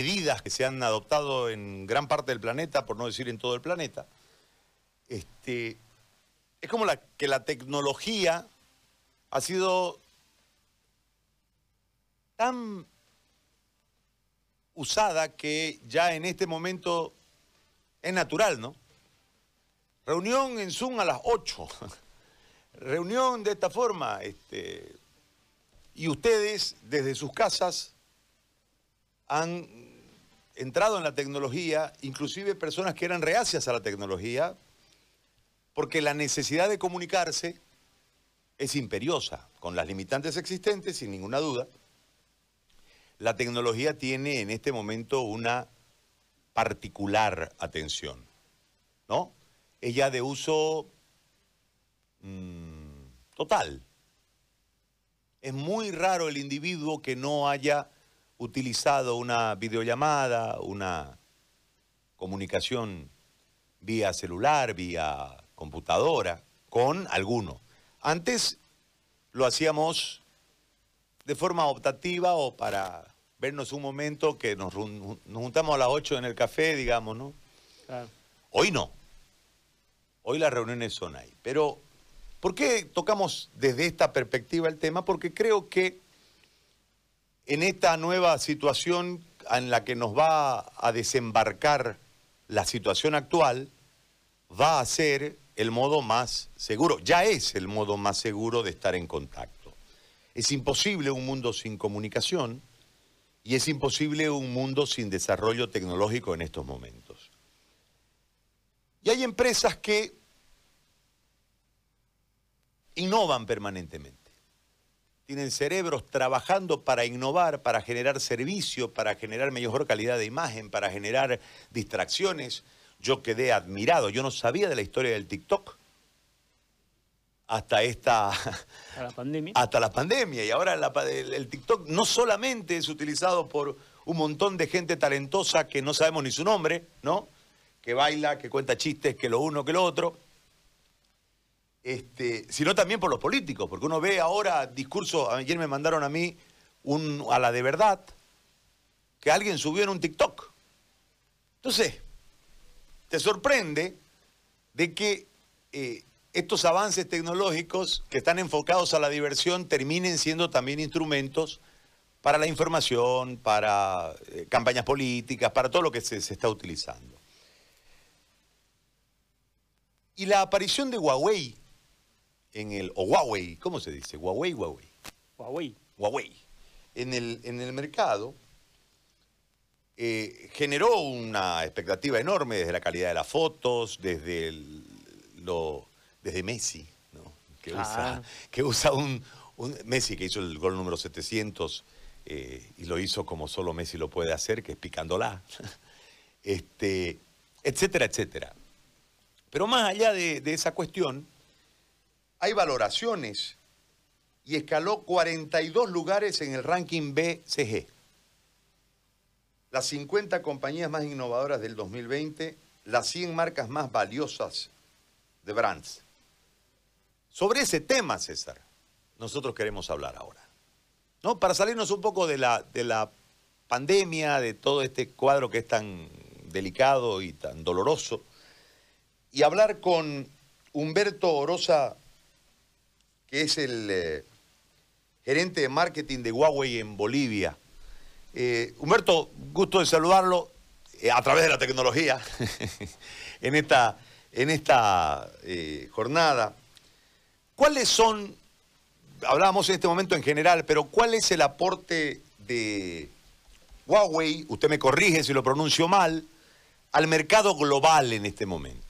medidas que se han adoptado en gran parte del planeta, por no decir en todo el planeta, este, es como que la tecnología ha sido tan usada que ya en este momento es natural, ¿no? Reunión en Zoom a las 8. Reunión de esta forma. Este, y ustedes desde sus casas han entrado en la tecnología, inclusive personas que eran reacias a la tecnología, porque la necesidad de comunicarse es imperiosa, con las limitantes existentes, sin ninguna duda. La tecnología tiene en este momento una particular atención, ¿no? Ella de uso mm, total. Es muy raro el individuo que no haya utilizado una videollamada, una comunicación vía celular, vía computadora, con alguno. Antes lo hacíamos de forma optativa o para vernos un momento que nos, juntamos a las 8 en el café, digamos, ¿no? Hoy no. Hoy las reuniones son ahí. Pero, ¿por qué tocamos desde esta perspectiva el tema? Porque creo que en esta nueva situación en la que nos va a desembarcar la situación actual, va a ser el modo más seguro, ya es el modo más seguro de estar en contacto. Es imposible un mundo sin comunicación y es imposible un mundo sin desarrollo tecnológico en estos momentos. Y hay empresas que innovan permanentemente tienen cerebros trabajando para innovar, para generar servicio, para generar mejor calidad de imagen, para generar distracciones. Yo quedé admirado, yo no sabía de la historia del TikTok hasta esta la pandemia. hasta la pandemia y ahora el, TikTok no solamente es utilizado por un montón de gente talentosa que no sabemos ni su nombre, ¿no? Que baila, que cuenta chistes, que lo uno, que lo otro este, sino también por los políticos, porque uno ve ahora discursos, ayer me mandaron a mí un, a la de verdad, que alguien subió en un TikTok. Entonces, te sorprende de que eh, estos avances tecnológicos que están enfocados a la diversión terminen siendo también instrumentos para la información, para eh, campañas políticas, para todo lo que se está utilizando. Y la aparición de Huawei en el, o Huawei, ¿cómo se dice? Huawei, Huawei. Huawei. Huawei. En el, en el mercado eh, generó una expectativa enorme desde la calidad de las fotos, desde, lo, desde Messi, ¿no? que, usa, ah. que usa un, Messi que hizo el gol número 700 eh, y lo hizo como solo Messi lo puede hacer, que es picándola, este, etcétera, etcétera. Pero más allá de, de esa cuestión, hay valoraciones y escaló 42 lugares en el ranking BCG. Las 50 compañías más innovadoras del 2020, las 100 marcas más valiosas de Brands. Sobre ese tema, César, nosotros queremos hablar ahora. ¿No? Para salirnos un poco de la, de la pandemia, de todo este cuadro que es tan delicado y tan doloroso, y hablar con Humberto Orosa que es el eh, gerente de marketing de Huawei en Bolivia. Eh, Humberto, gusto de saludarlo eh, a través de la tecnología en esta, en esta jornada. ¿Cuáles son, hablábamos en este momento en general, pero cuál es el aporte de Huawei, usted me corrige si lo pronuncio mal, al mercado global en este momento?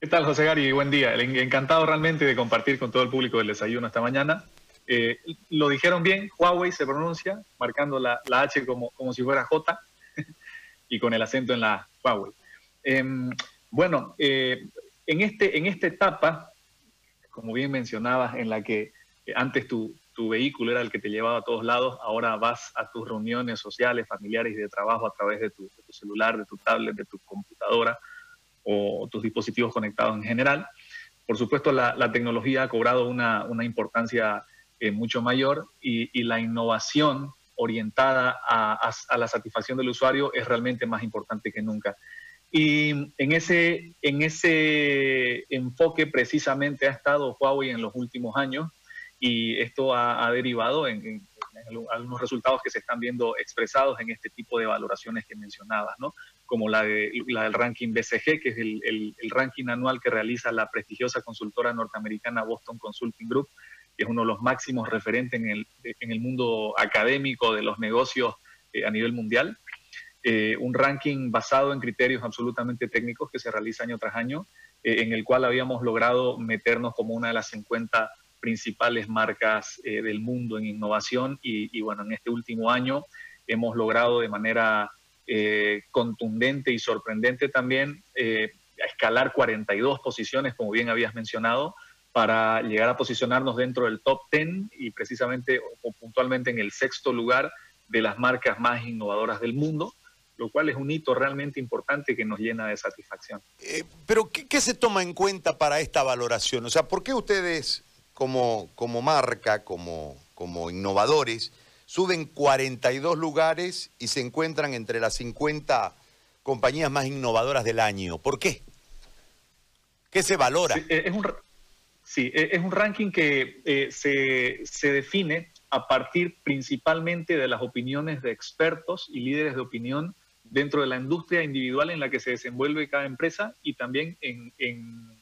¿Qué tal, José Gary? Buen día. Encantado realmente de compartir con todo el público del desayuno esta mañana. Eh, lo dijeron bien, Huawei se pronuncia, marcando la, H como, como, si fuera J y con el acento en la Huawei. Em, bueno, eh, en, este, en esta etapa, como bien mencionabas, en la que antes tu, tu vehículo era el que te llevaba a todos lados, ahora vas a tus reuniones sociales, familiares y de trabajo a través de tu celular, de tu tablet, de tu computadora o tus dispositivos conectados en general. Por supuesto, la, tecnología ha cobrado una, importancia eh, mucho mayor y, la innovación orientada a, la satisfacción del usuario es realmente más importante que nunca. Y en ese, en ese enfoque precisamente ha estado Huawei en los últimos años y esto ha, derivado en, algunos resultados que se están viendo expresados en este tipo de valoraciones que mencionabas, ¿no? como la, de, la del ranking BCG, que es el, ranking anual que realiza la prestigiosa consultora norteamericana Boston Consulting Group, que es uno de los máximos referentes en el, en el mundo académico de los negocios eh, a nivel mundial. Eh, un ranking basado en criterios absolutamente técnicos que se realiza año tras año, eh, en el cual habíamos logrado meternos como una de las 50 principales marcas del mundo en innovación y, bueno, en este último año hemos logrado de manera contundente y sorprendente también escalar 42 posiciones, como bien habías mencionado, para llegar a posicionarnos dentro del top 10 y precisamente o puntualmente en el sexto lugar de las marcas más innovadoras del mundo, lo cual es un hito realmente importante que nos llena de satisfacción. Eh, pero ¿qué, se toma en cuenta para esta valoración? O sea, ¿por qué ustedes como, como marca, como, como innovadores, suben 42 lugares y se encuentran entre las 50 compañías más innovadoras del año? ¿Por qué? ¿Qué se valora? Eh, es un, Sí, e, es un ranking que eh, se, define a partir principalmente de las opiniones de expertos y líderes de opinión dentro de la industria individual en la que se desenvuelve cada empresa y también en,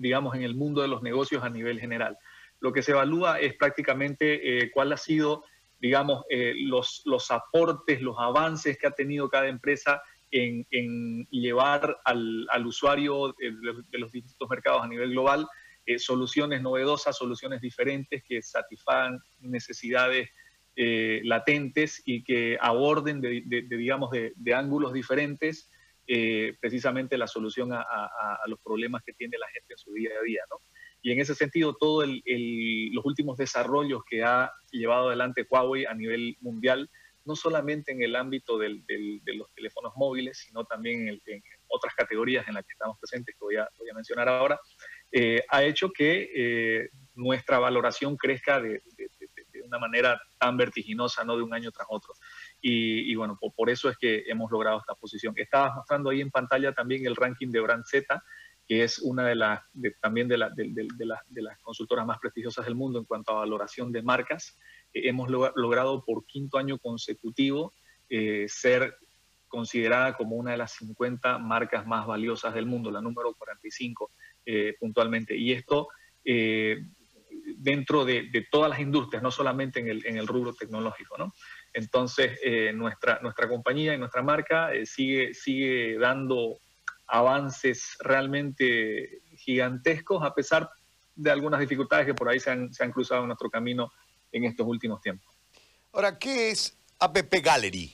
digamos, en el mundo de los negocios a nivel general. Lo que se evalúa es prácticamente eh, cuál ha sido, digamos, eh, los, los aportes, los avances que ha tenido cada empresa en, llevar al, usuario de los distintos mercados a nivel global eh, soluciones novedosas, soluciones diferentes que satisfagan necesidades eh, latentes y que aborden, de, digamos, de, ángulos diferentes eh, precisamente la solución a, los problemas que tiene la gente en su día a día. ¿no? Y en ese sentido, todos los últimos desarrollos que ha llevado adelante Huawei a nivel mundial, no solamente en el ámbito de los teléfonos móviles, sino también en, otras categorías en las que estamos presentes, que voy a, voy a mencionar ahora, eh, ha hecho que eh, nuestra valoración crezca de, una manera tan vertiginosa, no de un año tras otro. Y, bueno, por, eso es que hemos logrado esta posición. Estabas mostrando ahí en pantalla también el ranking de Brand Z, que es una de las, también de, las consultoras más prestigiosas del mundo en cuanto a valoración de marcas. Eh, hemos logrado por quinto año consecutivo ser considerada como una de las 50 marcas más valiosas del mundo, la número 45 eh, puntualmente. Y esto eh, dentro de, todas las industrias, no solamente en el, en el rubro tecnológico. ¿no? Entonces, eh, nuestra, nuestra compañía y nuestra marca sigue, sigue dando avances realmente gigantescos a pesar de algunas dificultades que por ahí se han, se han cruzado en nuestro camino en estos últimos tiempos. Ahora, ¿qué es App Gallery?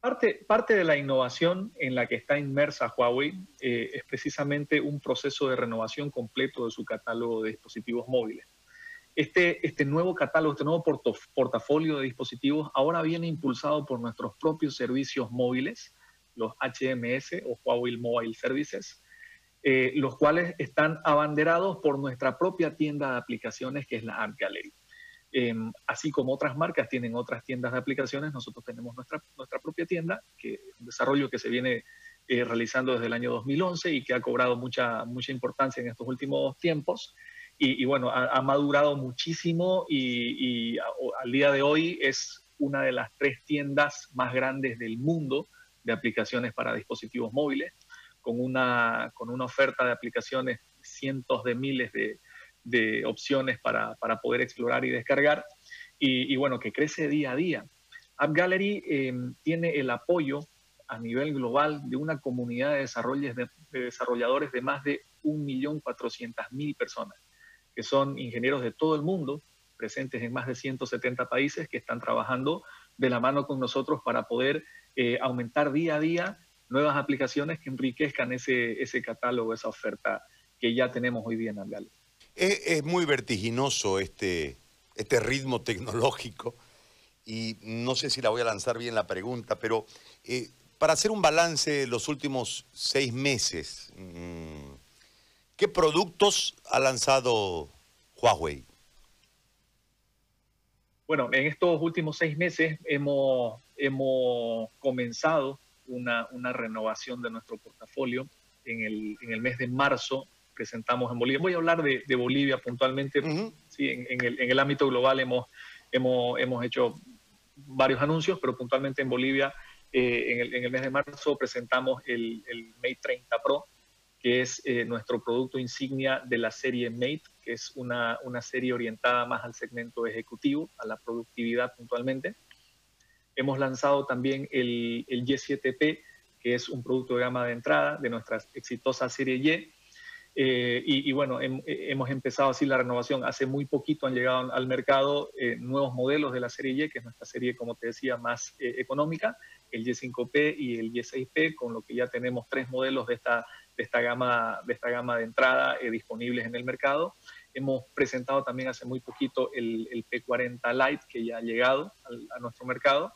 Parte, parte de la innovación en la que está inmersa Huawei eh, es precisamente un proceso de renovación completo de su catálogo de dispositivos móviles. Este, este nuevo catálogo, este nuevo portafolio de dispositivos ahora viene impulsado por nuestros propios servicios móviles, los HMS o Huawei Mobile Services, eh, los cuales están abanderados por nuestra propia tienda de aplicaciones que es la App Gallery. Em, así como otras marcas tienen otras tiendas de aplicaciones, nosotros tenemos nuestra, nuestra propia tienda, que es un desarrollo que se viene eh, realizando desde el año 2011 y que ha cobrado mucha, mucha importancia en estos últimos tiempos. Y, bueno, ha, madurado muchísimo y, al día de hoy es una de las tres tiendas más grandes del mundo de aplicaciones para dispositivos móviles, con una, con una oferta de aplicaciones, cientos de miles de, de opciones para, poder explorar y descargar. Y, bueno, que crece día a día. App Gallery em, tiene el apoyo a nivel global de una comunidad de, de, desarrolladores de más de 1.400.000 personas, que son ingenieros de todo el mundo, presentes en más de 170 países, que están trabajando de la mano con nosotros para poder eh, aumentar día a día nuevas aplicaciones que enriquezcan ese, ese catálogo, esa oferta que ya tenemos hoy día en App Gallery. Es, muy vertiginoso este, este ritmo tecnológico y no sé si la voy a lanzar bien la pregunta, pero eh, para hacer un balance los últimos seis meses, mm, ¿qué productos ha lanzado Huawei? Bueno, en estos últimos seis meses hemos, hemos comenzado una, una renovación de nuestro portafolio. En el, en el mes de marzo presentamos en Bolivia. Voy a hablar de, de Bolivia puntualmente. sí, en, en, el, en, el, ámbito global hemos, hemos, hemos hecho varios anuncios, pero puntualmente en Bolivia, eh, en, el, en, el, mes de marzo presentamos el, el Mate 30 Pro, que es eh, nuestro producto insignia de la serie Mate, que es una, una, serie orientada más al segmento ejecutivo, a la productividad puntualmente. Hemos lanzado también el, el Y7P, que es un producto de gama de entrada de nuestra exitosa serie Y. Eh, y, bueno, hem, hemos empezado así la renovación. Hace muy poquito han llegado al mercado eh, nuevos modelos de la serie Y, que es nuestra serie, como te decía, más eh, económica, el Y5P y el Y6P, con lo que ya tenemos tres modelos de esta, de esta, gama, de esta gama de entrada eh, disponibles en el mercado. Hemos presentado también hace muy poquito el, el P40 Lite, que ya ha llegado al, a nuestro mercado.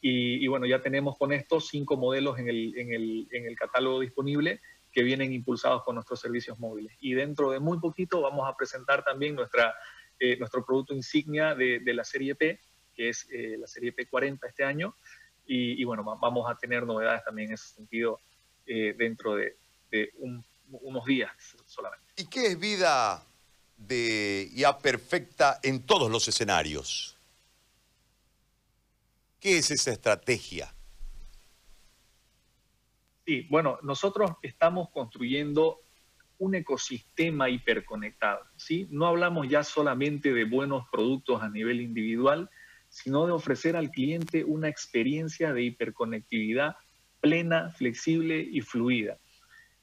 Y, y, bueno, ya tenemos con estos cinco modelos en el, en el, en el catálogo disponible que vienen impulsados con nuestros servicios móviles. Y dentro de muy poquito vamos a presentar también nuestra, eh, nuestro producto insignia de, de, la serie P, que es eh, la serie P40 este año. Y, y, bueno, vamos a tener novedades también en ese sentido eh, dentro de, un, unos días solamente. ¿Y qué es vida de ya perfecta en todos los escenarios? ¿Qué es esa estrategia? Sí, bueno, nosotros estamos construyendo un ecosistema hiperconectado, ¿sí? No hablamos ya solamente de buenos productos a nivel individual, sino de ofrecer al cliente una experiencia de hiperconectividad plena, flexible y fluida.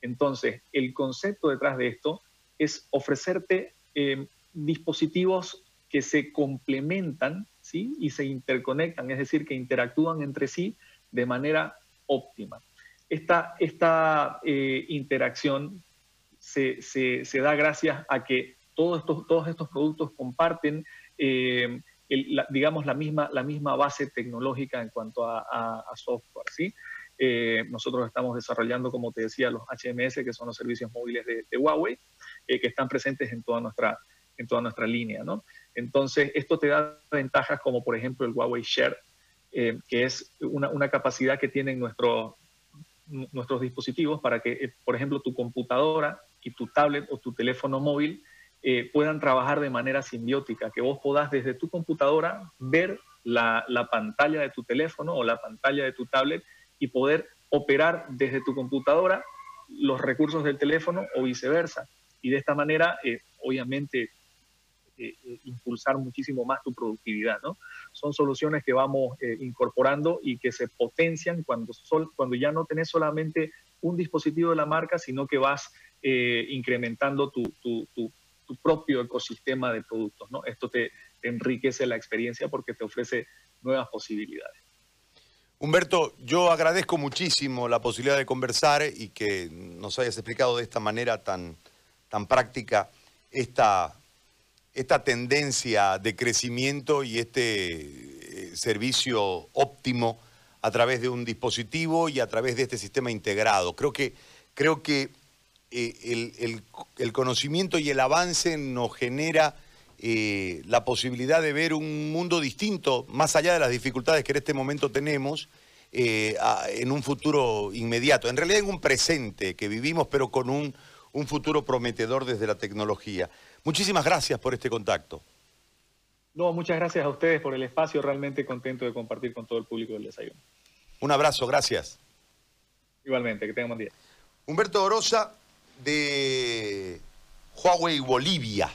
Entonces, el concepto detrás de esto es ofrecerte eh, dispositivos que se complementan ¿sí? y se interconectan, es decir, que interactúan entre sí de manera óptima esta, esta eh, interacción se, se, da gracias a que todos estos, todos estos productos comparten, eh, la, digamos, la misma, la misma base tecnológica en cuanto a, a, a software. ¿sí? Eh, nosotros estamos desarrollando, como te decía, los HMS, que son los servicios móviles de, Huawei, eh, que están presentes en toda nuestra, en toda nuestra línea. ¿no? Entonces, esto te da ventajas como, por ejemplo, el Huawei Share, eh, que es una, una, capacidad que tienen nuestros nuestros dispositivos para que, por ejemplo, tu computadora y tu tablet o tu teléfono móvil eh, puedan trabajar de manera simbiótica, que vos podás desde tu computadora ver la, la, pantalla de tu teléfono o la pantalla de tu tablet y poder operar desde tu computadora los recursos del teléfono o viceversa. Y de esta manera, eh, obviamente, eh, impulsar muchísimo más tu productividad, ¿no? Son soluciones que vamos eh, incorporando y que se potencian cuando, sol, cuando ya no tenés solamente un dispositivo de la marca, sino que vas eh, incrementando tu, tu, propio ecosistema de productos, ¿no? Esto te enriquece la experiencia porque te ofrece nuevas posibilidades. Humberto, yo agradezco muchísimo la posibilidad de conversar y que nos hayas explicado de esta manera tan, tan práctica esta esta tendencia de crecimiento y este eh, servicio óptimo a través de un dispositivo y a través de este sistema integrado. Creo que, creo que eh, el, el, el, conocimiento y el avance nos genera eh, la posibilidad de ver un mundo distinto, más allá de las dificultades que en este momento tenemos, eh, a, en un futuro inmediato, en realidad en un presente que vivimos, pero con un, un futuro prometedor desde la tecnología. Muchísimas gracias por este contacto. No, muchas gracias a ustedes por el espacio, realmente contento de compartir con todo el público del desayuno. Un abrazo, gracias. Igualmente, que tengan buen día. Humberto Orosa de Huawei Bolivia.